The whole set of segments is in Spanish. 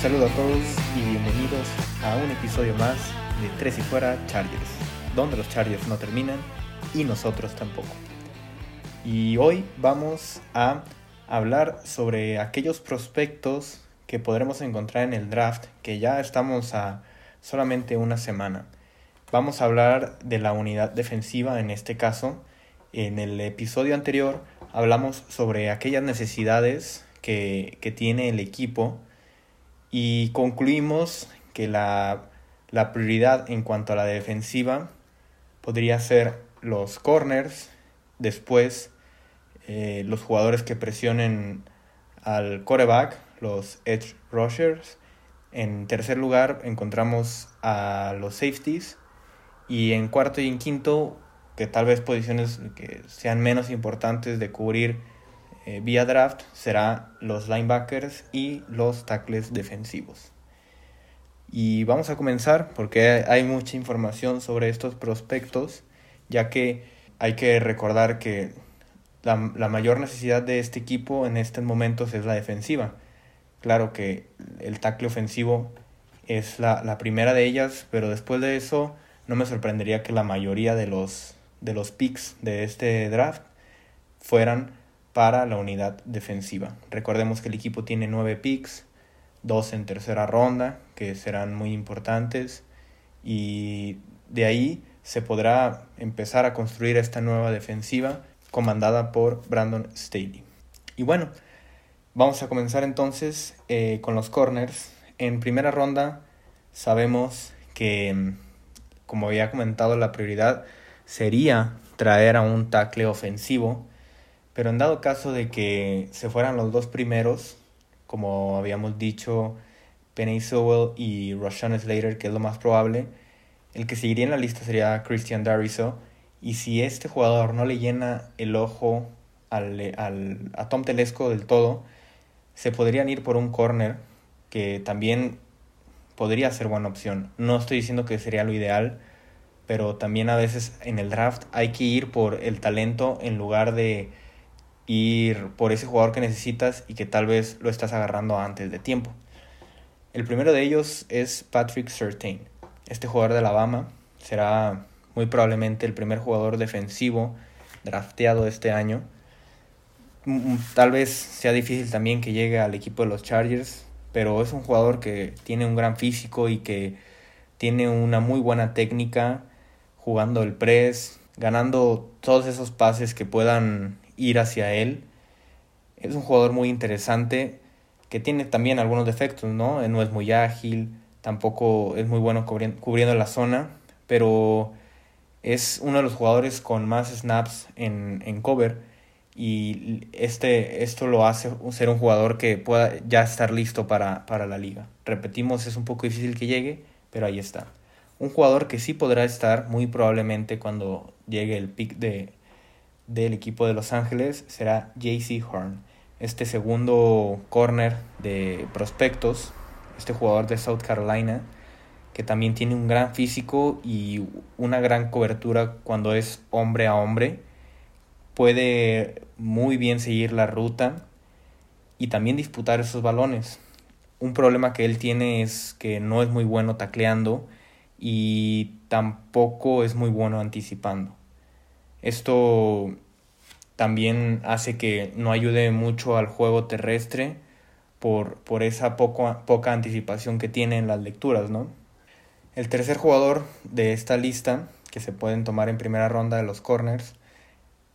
saludo a todos y bienvenidos a un episodio más de Tres y Fuera Chargers, donde los Chargers no terminan y nosotros tampoco. Y hoy vamos a hablar sobre aquellos prospectos que podremos encontrar en el draft, que ya estamos a solamente una semana. Vamos a hablar de la unidad defensiva en este caso. En el episodio anterior hablamos sobre aquellas necesidades que, que tiene el equipo y concluimos que la, prioridad en cuanto a la defensiva podría ser los corners, después eh, los jugadores que presionen al coreback, los edge rushers. En tercer lugar encontramos a los safeties. Y en cuarto y en quinto, que tal vez posiciones que sean menos importantes de cubrir eh, vía draft, será los linebackers y los tackles defensivos. Y vamos a comenzar porque hay mucha información sobre estos prospectos, ya que hay que recordar que la, mayor necesidad de este equipo en estos momentos es la defensiva. Claro que el tackle ofensivo es la, la, primera de ellas, pero después de eso no me sorprendería que la mayoría de los, de los picks de este draft fueran para la unidad defensiva. Recordemos que el equipo tiene nueve picks, dos en tercera ronda, que serán muy importantes, y de ahí se podrá empezar a construir esta nueva defensiva comandada por Brandon Staley. Y bueno, vamos a comenzar entonces eh, con los corners. En primera ronda sabemos que, como había comentado, la prioridad sería traer a un tackle ofensivo pero en dado caso de que se fueran los dos primeros, como habíamos dicho, Penny Sewell y Rashawn Slater, que es lo más probable, el que seguiría en la lista sería Christian Dariso. Y si este jugador no le llena el ojo al, al, a Tom Telesco del todo, se podrían ir por un corner que también podría ser buena opción. No estoy diciendo que sería lo ideal, pero también a veces en el draft hay que ir por el talento en lugar de ir por ese jugador que necesitas y que tal vez lo estás agarrando antes de tiempo. El primero de ellos es Patrick Surtain. Este jugador de Alabama será muy probablemente el primer jugador defensivo drafteado este año. Mm, mm, tal vez sea difícil también que llegue al equipo de los Chargers, pero es un jugador que tiene un gran físico y que tiene una muy buena técnica jugando el press, ganando todos esos pases que puedan ir hacia él. Es un jugador muy interesante que tiene también algunos defectos, ¿no? No es muy ágil, tampoco es muy bueno cubriendo, la zona, pero es uno de los jugadores con más snaps en, en cover y este, esto lo hace ser un jugador que pueda ya estar listo para, para la liga. Repetimos, es un poco difícil que llegue, pero ahí está. Un jugador que sí podrá estar muy probablemente cuando llegue el pick de, del equipo de Los Ángeles será JC Horn. Este segundo corner de prospectos, este jugador de South Carolina, que también tiene un gran físico y una gran cobertura cuando es hombre a hombre, puede muy bien seguir la ruta y también disputar esos balones. Un problema que él tiene es que no es muy bueno tacleando y tampoco es muy bueno anticipando. Esto también hace que no ayude mucho al juego terrestre por, por esa poco, poca anticipación que tiene en las lecturas, ¿no? El tercer jugador de esta lista, que se pueden tomar en primera ronda de los corners,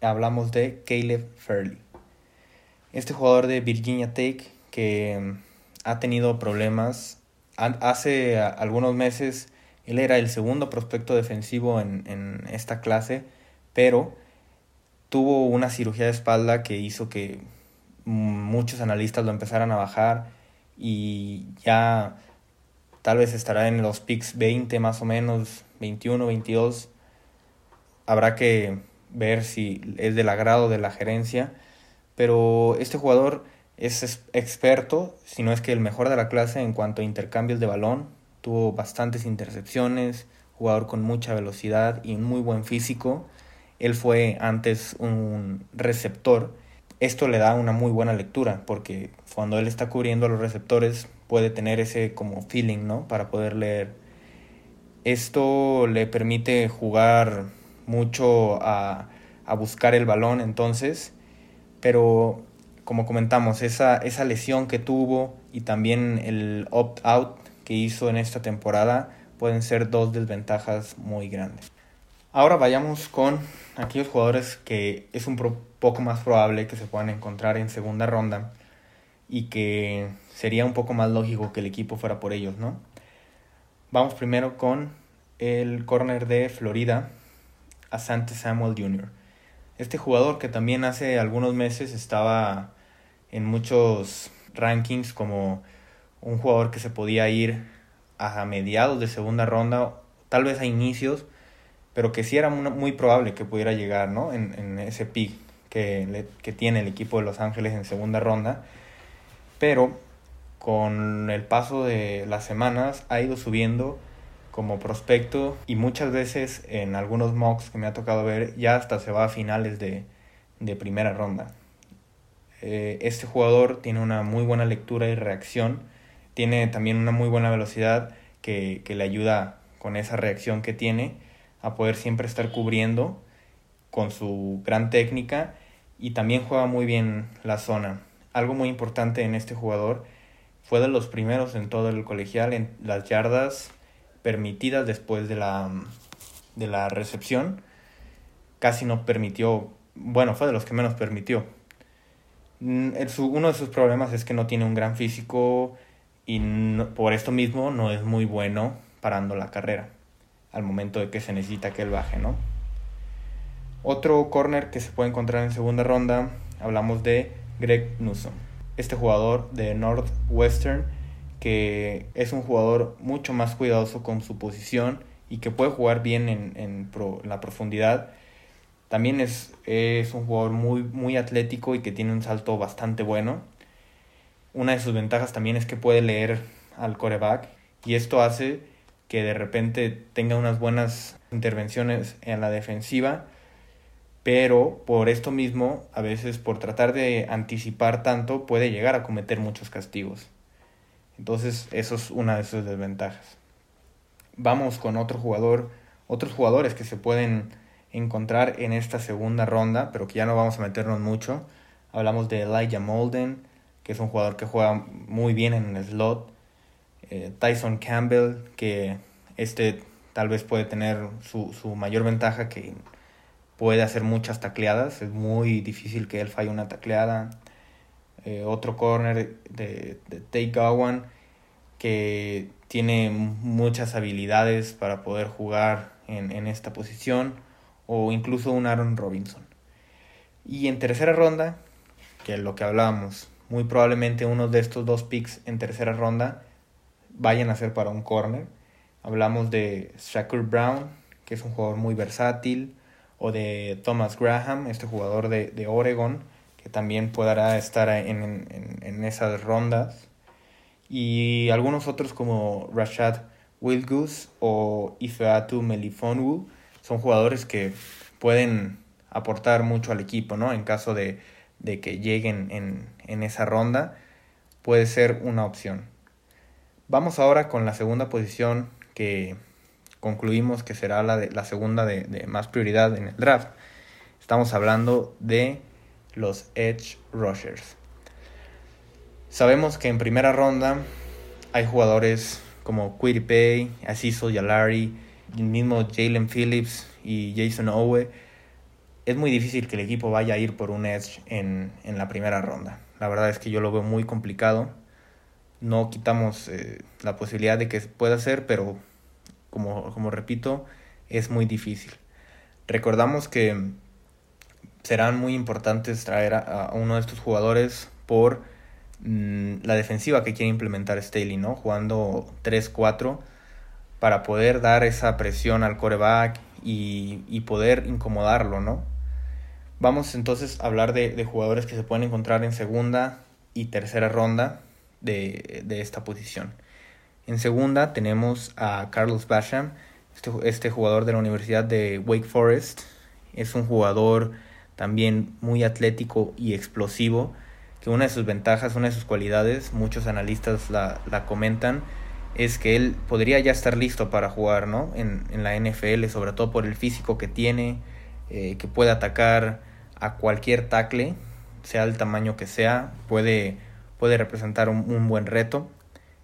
hablamos de Caleb Fairley. Este jugador de Virginia Tech que mm, ha tenido problemas. Hace algunos meses él era el segundo prospecto defensivo en, en esta clase pero tuvo una cirugía de espalda que hizo que muchos analistas lo empezaran a bajar y ya tal vez estará en los picks 20 más o menos, 21, 22. Habrá que ver si es del agrado de la gerencia, pero este jugador es experto, si no es que el mejor de la clase en cuanto a intercambios de balón, tuvo bastantes intercepciones, jugador con mucha velocidad y muy buen físico él fue antes un receptor. Esto le da una muy buena lectura porque cuando él está cubriendo a los receptores puede tener ese como feeling, ¿no? Para poder leer. Esto le permite jugar mucho a, a buscar el balón entonces, pero como comentamos, esa, esa lesión que tuvo y también el opt-out que hizo en esta temporada pueden ser dos desventajas muy grandes. Ahora vayamos con aquellos jugadores que es un poco más probable que se puedan encontrar en segunda ronda y que sería un poco más lógico que el equipo fuera por ellos, ¿no? Vamos primero con el corner de Florida, Asante Samuel Jr. Este jugador que también hace algunos meses estaba en muchos rankings como un jugador que se podía ir a mediados de segunda ronda, tal vez a inicios, pero que sí era muy probable que pudiera llegar ¿no? en, en ese pick que, que tiene el equipo de Los Ángeles en segunda ronda. Pero con el paso de las semanas ha ido subiendo como prospecto y muchas veces en algunos mocks que me ha tocado ver ya hasta se va a finales de, de primera ronda. Eh, este jugador tiene una muy buena lectura y reacción, tiene también una muy buena velocidad que, que le ayuda con esa reacción que tiene a poder siempre estar cubriendo con su gran técnica y también juega muy bien la zona. Algo muy importante en este jugador fue de los primeros en todo el colegial en las yardas permitidas después de la, de la recepción. Casi no permitió, bueno, fue de los que menos permitió. Mm, uno de sus problemas es que no tiene un gran físico y por esto mismo no es muy bueno parando la carrera al momento de que se necesita que él baje, ¿no? Otro corner que se puede encontrar en segunda ronda, hablamos de Greg Newsom. Este jugador de Northwestern que es un jugador mucho más cuidadoso con su posición y que puede jugar bien en, en, la profundidad. También es, es un jugador muy, muy atlético y que tiene un salto bastante bueno. Una de sus ventajas también es que puede leer al coreback y esto hace que de repente tenga unas buenas intervenciones en la defensiva, pero por esto mismo, a veces por tratar de anticipar tanto, puede llegar a cometer muchos castigos. Entonces, eso es una de sus desventajas. Vamos con otro jugador, otros jugadores que se pueden encontrar en esta segunda ronda, pero que ya no vamos a meternos mucho. Hablamos de Elijah Molden, que es un jugador que juega muy bien en el slot. Eh, Tyson Campbell, que este tal vez puede tener su, su, mayor ventaja que puede hacer muchas tacleadas, es muy difícil que él falle una tacleada. Eh, otro corner de, de Tate Gowan que tiene muchas habilidades para poder jugar en, en esta posición o incluso un Aaron Robinson. Y en tercera ronda, que es lo que hablábamos, muy probablemente uno de estos dos picks en tercera ronda vayan a ser para un corner. Hablamos de Shakur Brown, que es un jugador muy versátil, o de Thomas Graham, este jugador de, de Oregon, que también podrá estar en, en, en, esas rondas. Y algunos otros como Rashad Wilgus o Ifeatu Melifonwu son jugadores que pueden aportar mucho al equipo, ¿no? En caso de, de que lleguen en, en esa ronda, puede ser una opción. Vamos ahora con la segunda posición que concluimos que será la, segunda de, más prioridad en el draft. Estamos hablando de los Edge Rushers. Sabemos que en primera ronda hay jugadores como Pay, Asiso Yalari, el mismo Jalen Phillips y Jason Owe. Es muy difícil que el equipo vaya a ir por un Edge en la primera ronda. La verdad es que yo lo veo muy complicado no quitamos eh, la posibilidad de que pueda ser, pero como, como repito, es muy difícil. Recordamos que serán muy importantes traer a, uno de estos jugadores por mm, la defensiva que quiere implementar Staley, ¿no? Jugando 3-4 para poder dar esa presión al coreback y, y, poder incomodarlo, ¿no? Vamos entonces a hablar de, de jugadores que se pueden encontrar en segunda y tercera ronda de, de esta posición. En segunda tenemos a Carlos Basham, este, este, jugador de la Universidad de Wake Forest. Es un jugador también muy atlético y explosivo que una de sus ventajas, una de sus cualidades, muchos analistas la, la comentan, es que él podría ya estar listo para jugar ¿no? en, en la NFL, sobre todo por el físico que tiene, eh, que puede atacar a cualquier tackle, sea el tamaño que sea, puede, puede representar un, buen reto.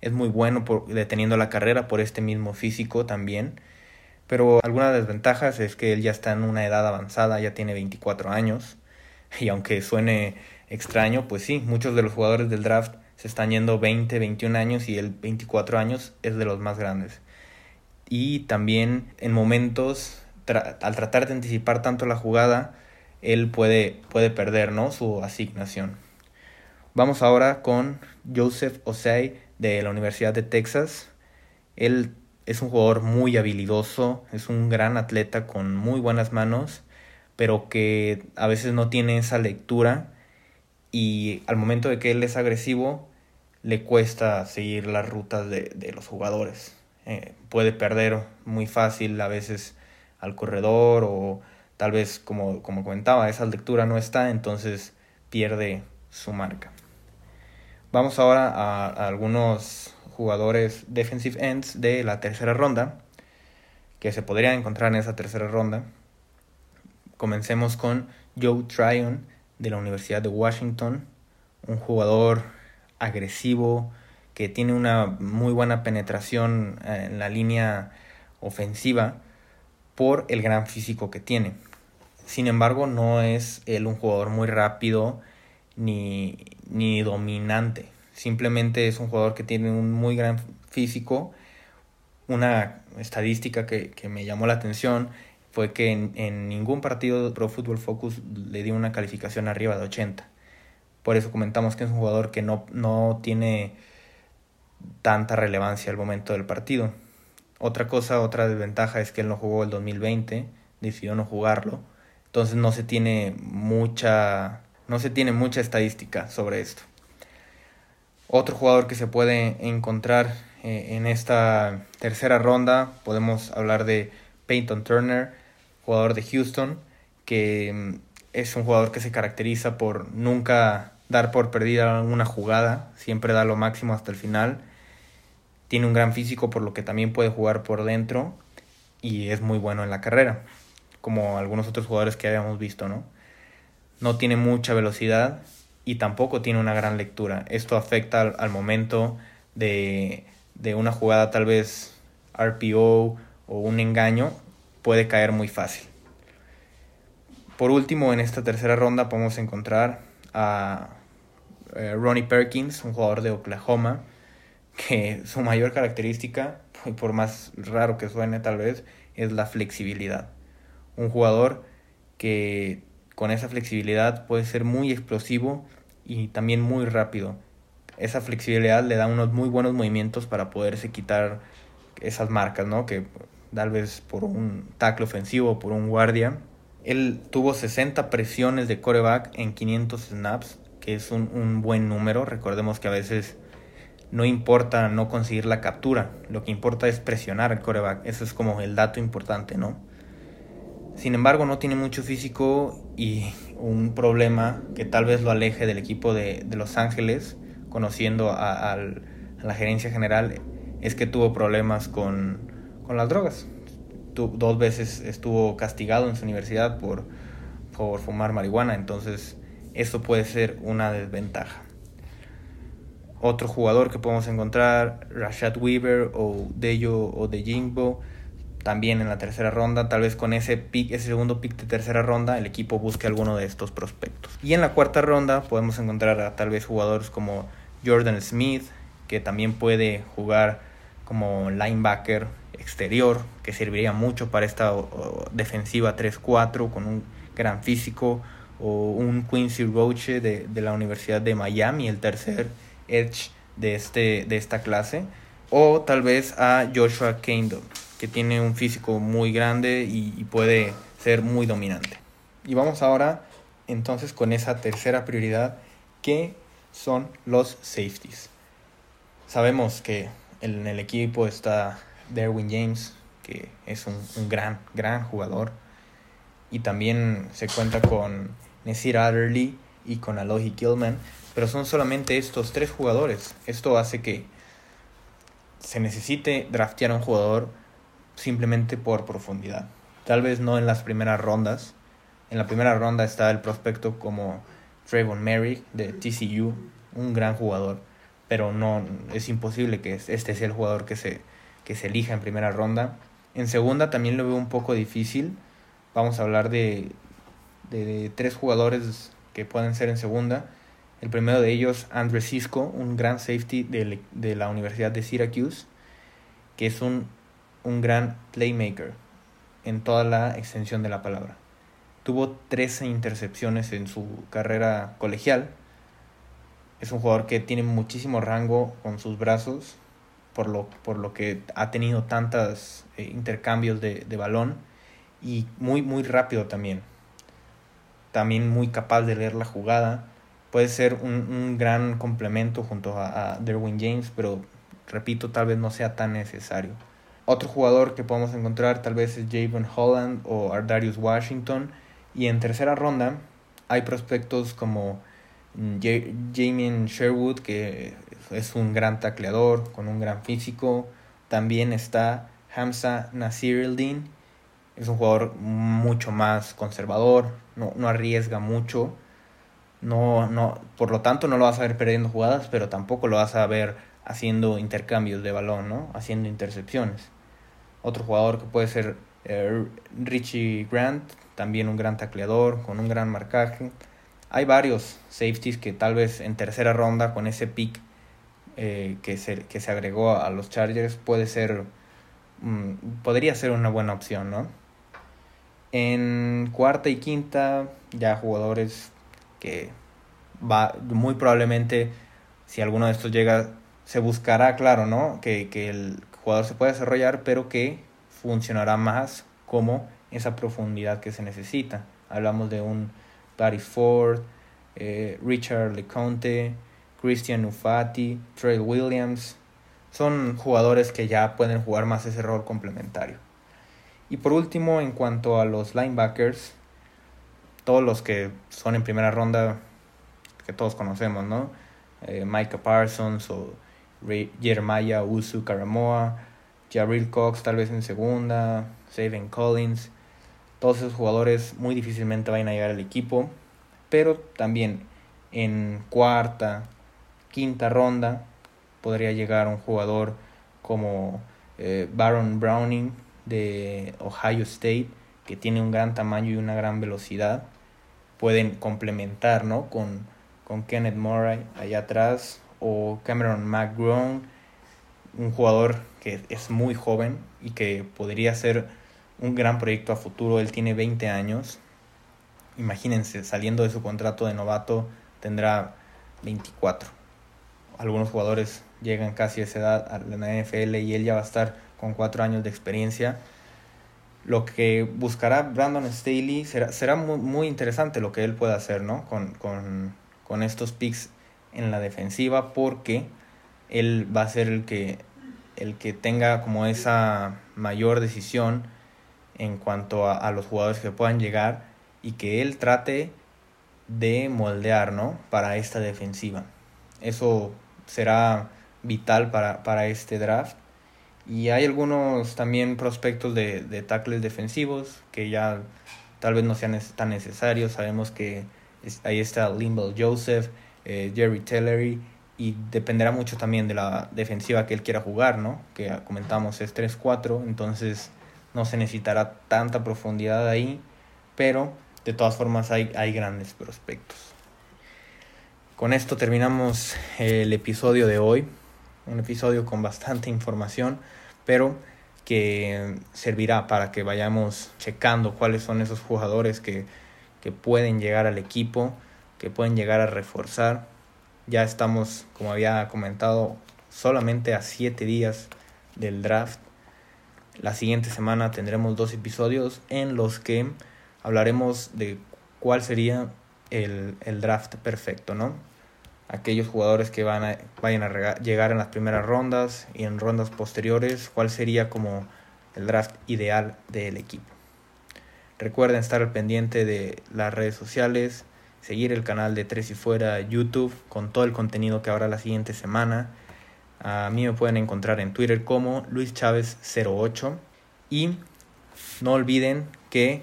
Es muy bueno deteniendo la carrera por este mismo físico también. Pero alguna desventajas es que él ya está en una edad avanzada, ya tiene 24 años. Y aunque suene extraño, pues sí, muchos de los jugadores del draft se están yendo 20, 21 años y el 24 años es de los más grandes. Y también en momentos, al tratar de anticipar tanto la jugada, él puede, puede perder ¿no? su asignación. Vamos ahora con Joseph Osei de la Universidad de Texas. Él es un jugador muy habilidoso, es un gran atleta con muy buenas manos, pero que a veces no tiene esa lectura y al momento de que él es agresivo le cuesta seguir las rutas de, los jugadores. Eh, puede perder muy fácil a veces al corredor o tal vez como, como comentaba, esa lectura no está, entonces pierde su marca. Vamos ahora a, algunos jugadores defensive ends de la tercera ronda que se podrían encontrar en esa tercera ronda. Comencemos con Joe Tryon de la Universidad de Washington, un jugador agresivo, que tiene una muy buena penetración en la línea ofensiva por el gran físico que tiene. Sin embargo, no es él un jugador muy rápido ni, ni dominante. Simplemente es un jugador que tiene un muy gran físico. Una estadística que, que me llamó la atención fue que en, ningún partido de Pro Football Focus le dio una calificación arriba de 80. Por eso comentamos que es un jugador que no, no tiene tanta relevancia al momento del partido. Otra cosa, otra desventaja es que él no jugó el 2020, decidió no jugarlo. Entonces no se tiene mucha no se tiene mucha estadística sobre esto. Otro jugador que se puede encontrar eh, en esta tercera ronda, podemos hablar de Peyton Turner, jugador de Houston, que mm, es un jugador que se caracteriza por nunca dar por perdida una jugada, siempre da lo máximo hasta el final. Tiene un gran físico por lo que también puede jugar por dentro y es muy bueno en la carrera, como algunos otros jugadores que habíamos visto, ¿no? No tiene mucha velocidad y tampoco tiene una gran lectura. Esto afecta al, momento de, de una jugada tal vez RPO o un engaño, puede caer muy fácil. Por último, en esta tercera ronda podemos encontrar a eh, Ronnie Perkins, un jugador de Oklahoma, que su mayor característica, por más raro que suene tal vez, es la flexibilidad. Un jugador que con esa flexibilidad puede ser muy explosivo y también muy rápido. Esa flexibilidad le da unos muy buenos movimientos para poderse quitar esas marcas, ¿no? Que tal vez por un tackle ofensivo, por un guardia, él tuvo 60 presiones de coreback en 500 snaps, que es un, buen número. Recordemos que a veces no importa no conseguir la captura, lo que importa es presionar el coreback. Eso es como el dato importante, ¿no? Sin embargo, no tiene mucho físico y un problema que tal vez lo aleje del equipo de, Los Ángeles, conociendo a, la gerencia general, es que tuvo problemas con, las drogas dos veces estuvo castigado en su universidad por, fumar marihuana, entonces eso puede ser una desventaja. Otro jugador que podemos encontrar, Rashad Weaver o Deyo o De Jimbo, también en la tercera ronda, tal vez con ese pick, ese segundo pick de tercera ronda, el equipo busque alguno de estos prospectos. Y en la cuarta ronda podemos encontrar a tal vez jugadores como Jordan Smith, que también puede jugar como linebacker exterior que serviría mucho para esta defensiva 3-4 con un gran físico o un Quincy Roche de, de, la Universidad de Miami, el tercer edge de, este, de esta clase, o tal vez a Joshua Kendall, que tiene un físico muy grande y, puede ser muy dominante. Y vamos ahora entonces con esa tercera prioridad que son los safeties. Sabemos que en el equipo está Derwin James, que es un, gran, gran jugador. Y también se cuenta con Nasir Adderley y con Alohi Gilman. pero son solamente estos tres jugadores. Esto hace que se necesite draftear a un jugador simplemente por profundidad. Tal vez no en las primeras rondas. En la primera ronda está el prospecto como Trayvon Merrick de TCU, un gran jugador, pero no es imposible que este sea el jugador que se, que se elija en primera ronda. En segunda también lo veo un poco difícil. Vamos a hablar de, de tres jugadores que pueden ser en segunda. El primero de ellos, Andre Cisco, un gran safety de, de la Universidad de Syracuse, que es un, un gran playmaker en toda la extensión de la palabra. Tuvo 13 intercepciones en su carrera colegial. Es un jugador que tiene muchísimo rango con sus brazos, por lo, por lo que ha tenido tantos eh, intercambios de, de balón y muy, muy rápido también. También muy capaz de leer la jugada puede ser un, un gran complemento junto a, a, Derwin James, pero repito, tal vez no sea tan necesario. Otro jugador que podemos encontrar tal vez es Javon Holland o Ardarius Washington. Y en tercera ronda hay prospectos como mm, Jamie Sherwood, que es un gran tacleador con un gran físico. También está Hamza Nasiruddin, es un jugador mucho más conservador, no, no arriesga mucho no, no, por lo tanto no lo vas a ver perdiendo jugadas, pero tampoco lo vas a ver haciendo intercambios de balón, ¿no? Haciendo intercepciones. Otro jugador que puede ser eh, Richie Grant, también un gran tacleador, con un gran marcaje. Hay varios safeties que tal vez en tercera ronda, con ese pick eh, que, se, que se agregó a los Chargers, puede ser, mm, podría ser una buena opción, ¿no? En cuarta y quinta, ya jugadores que va muy probablemente si alguno de estos llega se buscará claro no que, que el jugador se puede desarrollar pero que funcionará más como esa profundidad que se necesita. Hablamos de un Barry Ford eh, Richard LeConte Christian Ufati Trey Williams. Son jugadores que ya pueden jugar más ese rol complementario. Y por último en cuanto a los linebackers todos los que son en primera ronda, que todos conocemos, ¿no? Eh, Micah Parsons o Jeremiah Usu Karamoa, Jarrell Cox tal vez en segunda, Saven Collins. Todos esos jugadores muy difícilmente van a llegar al equipo, pero también en cuarta, quinta ronda podría llegar un jugador como eh, Baron Browning de Ohio State, que tiene un gran tamaño y una gran velocidad pueden complementar ¿no? con, con Kenneth Murray allá atrás o Cameron McGrone, un jugador que es muy joven y que podría ser un gran proyecto a futuro. Él tiene 20 años. Imagínense, saliendo de su contrato de novato tendrá 24. Algunos jugadores llegan casi a esa edad a la NFL y él ya va a estar con 4 años de experiencia lo que buscará Brandon Staley será, será muy, muy, interesante lo que él pueda hacer ¿no? con, con, con, estos picks en la defensiva porque él va a ser el que, el que tenga como esa mayor decisión en cuanto a, los jugadores que puedan llegar y que él trate de moldear ¿no? para esta defensiva. Eso será vital para, para este draft y hay algunos también prospectos de, de tackles defensivos que ya tal vez no sean tan necesarios. Sabemos que ahí está Limble Joseph, eh, Jerry Tellery y dependerá mucho también de la defensiva que él quiera jugar, ¿no? Que comentamos es 3-4, entonces no se necesitará tanta profundidad ahí, pero de todas formas hay, hay grandes prospectos. Con esto terminamos el episodio de hoy, un episodio con bastante información pero que servirá para que vayamos checando cuáles son esos jugadores que, que pueden llegar al equipo, que pueden llegar a reforzar. Ya estamos, como había comentado, solamente a siete días del draft. La siguiente semana tendremos dos episodios en los que hablaremos de cuál sería el, el draft perfecto, ¿no? aquellos jugadores que van a, vayan a llegar en las primeras rondas y en rondas posteriores, cuál sería como el draft ideal del equipo. Recuerden estar al pendiente de las redes sociales, seguir el canal de Tres y Fuera YouTube con todo el contenido que habrá la siguiente semana. A mí me pueden encontrar en Twitter como Luis Chávez 08 y no olviden que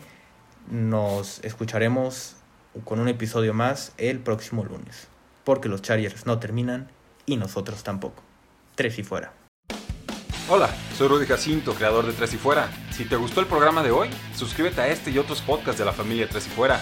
nos escucharemos con un episodio más el próximo lunes, porque los Chargers no terminan y nosotros tampoco. Tres y fuera. Hola, soy Rudy Jacinto, creador de Tres y Fuera. Si te gustó el programa de hoy, suscríbete a este y otros podcasts de la familia Tres y Fuera.